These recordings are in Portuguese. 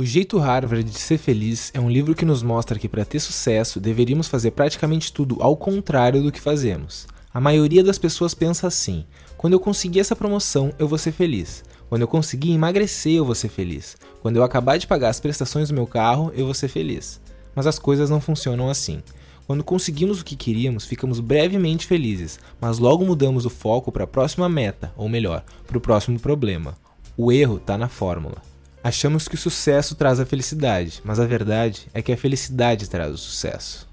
O Jeito Harvard de Ser Feliz é um livro que nos mostra que para ter sucesso deveríamos fazer praticamente tudo ao contrário do que fazemos. A maioria das pessoas pensa assim: quando eu conseguir essa promoção, eu vou ser feliz. Quando eu conseguir emagrecer, eu vou ser feliz. Quando eu acabar de pagar as prestações do meu carro, eu vou ser feliz. Mas as coisas não funcionam assim. Quando conseguimos o que queríamos, ficamos brevemente felizes, mas logo mudamos o foco para a próxima meta, ou melhor, para o próximo problema. O erro está na fórmula. Achamos que o sucesso traz a felicidade, mas a verdade é que a felicidade traz o sucesso.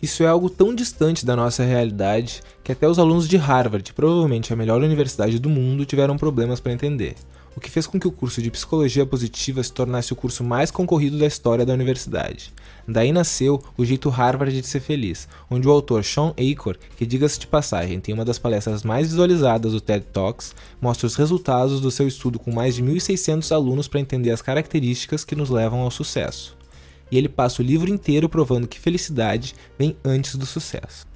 Isso é algo tão distante da nossa realidade que até os alunos de Harvard, provavelmente a melhor universidade do mundo, tiveram problemas para entender, o que fez com que o curso de Psicologia Positiva se tornasse o curso mais concorrido da história da universidade. Daí nasceu o jeito Harvard de ser feliz, onde o autor Sean Acor, que diga-se de passagem tem uma das palestras mais visualizadas do TED Talks, mostra os resultados do seu estudo com mais de 1.600 alunos para entender as características que nos levam ao sucesso. E ele passa o livro inteiro provando que felicidade vem antes do sucesso.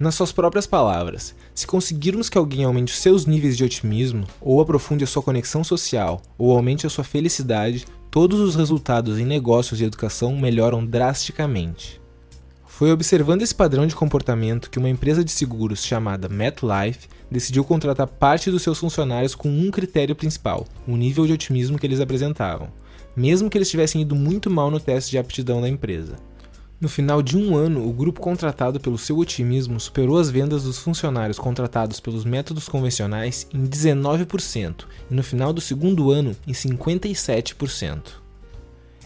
Nas suas próprias palavras, se conseguirmos que alguém aumente os seus níveis de otimismo, ou aprofunde a sua conexão social, ou aumente a sua felicidade, todos os resultados em negócios e educação melhoram drasticamente. Foi observando esse padrão de comportamento que uma empresa de seguros chamada MetLife decidiu contratar parte dos seus funcionários com um critério principal: o nível de otimismo que eles apresentavam, mesmo que eles tivessem ido muito mal no teste de aptidão da empresa. No final de um ano, o grupo contratado pelo seu otimismo superou as vendas dos funcionários contratados pelos métodos convencionais em 19% e no final do segundo ano em 57%.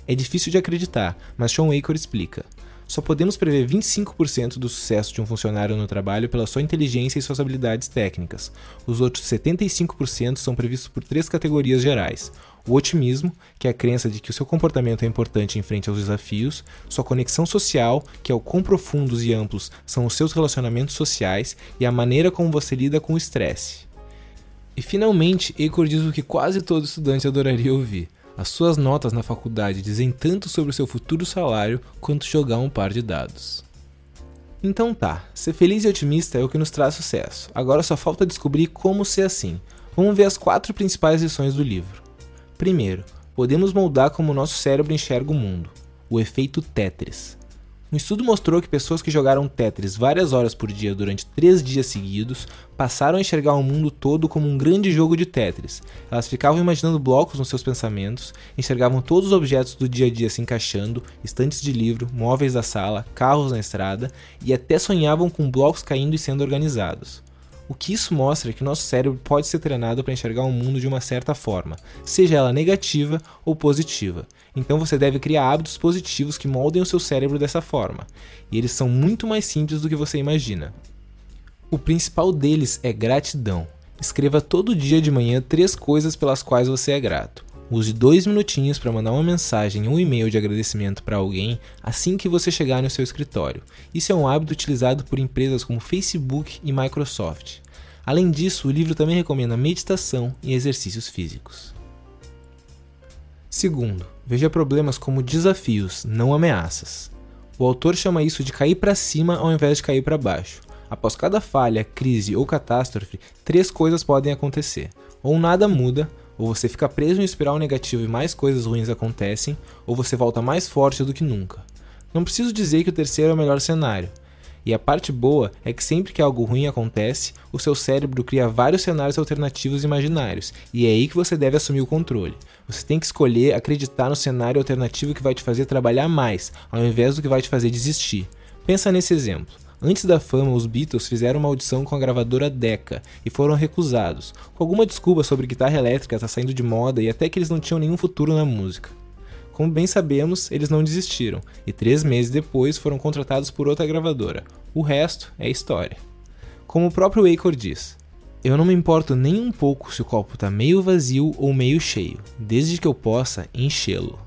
É difícil de acreditar, mas Sean Acor explica. Só podemos prever 25% do sucesso de um funcionário no trabalho pela sua inteligência e suas habilidades técnicas. Os outros 75% são previstos por três categorias gerais: o otimismo, que é a crença de que o seu comportamento é importante em frente aos desafios, sua conexão social, que é o quão profundos e amplos são os seus relacionamentos sociais e a maneira como você lida com o estresse. E finalmente, Ecor diz o que quase todo estudante adoraria ouvir. As suas notas na faculdade dizem tanto sobre o seu futuro salário quanto jogar um par de dados. Então tá, ser feliz e otimista é o que nos traz sucesso. Agora só falta descobrir como ser assim. Vamos ver as quatro principais lições do livro. Primeiro, podemos moldar como nosso cérebro enxerga o mundo. O efeito Tetris. Um estudo mostrou que pessoas que jogaram Tetris várias horas por dia durante três dias seguidos passaram a enxergar o mundo todo como um grande jogo de Tetris. Elas ficavam imaginando blocos nos seus pensamentos, enxergavam todos os objetos do dia a dia se encaixando, estantes de livro, móveis da sala, carros na estrada e até sonhavam com blocos caindo e sendo organizados. O que isso mostra é que nosso cérebro pode ser treinado para enxergar o mundo de uma certa forma, seja ela negativa ou positiva. Então você deve criar hábitos positivos que moldem o seu cérebro dessa forma, e eles são muito mais simples do que você imagina. O principal deles é gratidão. Escreva todo dia de manhã três coisas pelas quais você é grato. Use dois minutinhos para mandar uma mensagem ou um e-mail de agradecimento para alguém assim que você chegar no seu escritório. Isso é um hábito utilizado por empresas como Facebook e Microsoft. Além disso, o livro também recomenda meditação e exercícios físicos. Segundo, veja problemas como desafios, não ameaças. O autor chama isso de cair para cima ao invés de cair para baixo. Após cada falha, crise ou catástrofe, três coisas podem acontecer: ou nada muda, ou você fica preso em espiral negativo e mais coisas ruins acontecem, ou você volta mais forte do que nunca. Não preciso dizer que o terceiro é o melhor cenário. E a parte boa é que sempre que algo ruim acontece, o seu cérebro cria vários cenários alternativos imaginários, e é aí que você deve assumir o controle. Você tem que escolher acreditar no cenário alternativo que vai te fazer trabalhar mais, ao invés do que vai te fazer desistir. Pensa nesse exemplo. Antes da fama, os Beatles fizeram uma audição com a gravadora Decca e foram recusados, com alguma desculpa sobre guitarra elétrica estar tá saindo de moda e até que eles não tinham nenhum futuro na música. Como bem sabemos, eles não desistiram e três meses depois foram contratados por outra gravadora. O resto é história. Como o próprio Acor diz, eu não me importo nem um pouco se o copo está meio vazio ou meio cheio, desde que eu possa enchê-lo.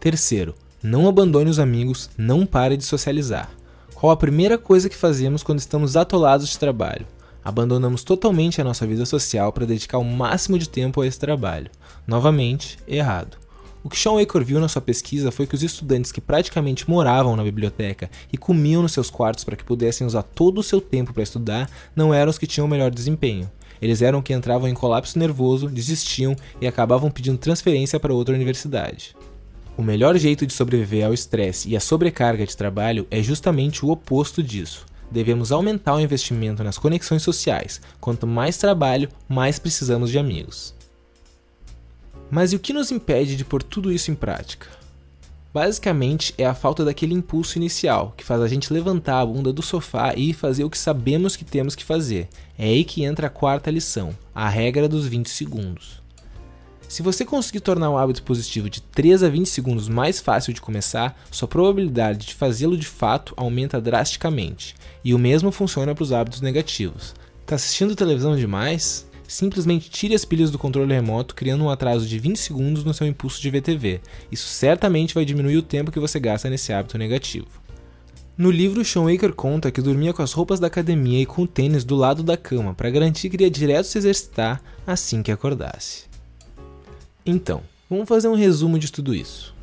Terceiro, não abandone os amigos, não pare de socializar. Qual a primeira coisa que fazemos quando estamos atolados de trabalho? Abandonamos totalmente a nossa vida social para dedicar o máximo de tempo a esse trabalho. Novamente, errado. O que Sean Acor viu na sua pesquisa foi que os estudantes que praticamente moravam na biblioteca e comiam nos seus quartos para que pudessem usar todo o seu tempo para estudar não eram os que tinham o melhor desempenho. Eles eram que entravam em colapso nervoso, desistiam e acabavam pedindo transferência para outra universidade. O melhor jeito de sobreviver ao estresse e à sobrecarga de trabalho é justamente o oposto disso. Devemos aumentar o investimento nas conexões sociais. Quanto mais trabalho, mais precisamos de amigos. Mas e o que nos impede de pôr tudo isso em prática? Basicamente é a falta daquele impulso inicial que faz a gente levantar a bunda do sofá e fazer o que sabemos que temos que fazer. É aí que entra a quarta lição, a regra dos 20 segundos. Se você conseguir tornar um hábito positivo de 3 a 20 segundos mais fácil de começar, sua probabilidade de fazê-lo de fato aumenta drasticamente. E o mesmo funciona para os hábitos negativos. Tá assistindo televisão demais? Simplesmente tire as pilhas do controle remoto, criando um atraso de 20 segundos no seu impulso de VTV. Isso certamente vai diminuir o tempo que você gasta nesse hábito negativo. No livro, Sean Waker conta que dormia com as roupas da academia e com o tênis do lado da cama para garantir que iria direto se exercitar assim que acordasse. Então, vamos fazer um resumo de tudo isso.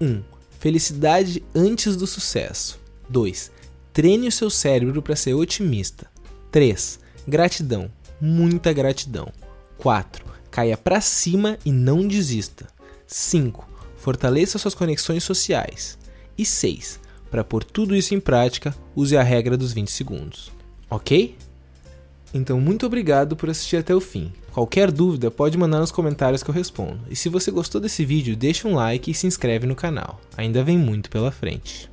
1. Um, felicidade antes do sucesso. 2. Treine o seu cérebro para ser otimista. 3. Gratidão, muita gratidão. 4. Caia para cima e não desista. 5. Fortaleça suas conexões sociais. E 6. Para pôr tudo isso em prática, use a regra dos 20 segundos. Ok? Então, muito obrigado por assistir até o fim. Qualquer dúvida pode mandar nos comentários que eu respondo. E se você gostou desse vídeo, deixa um like e se inscreve no canal. Ainda vem muito pela frente.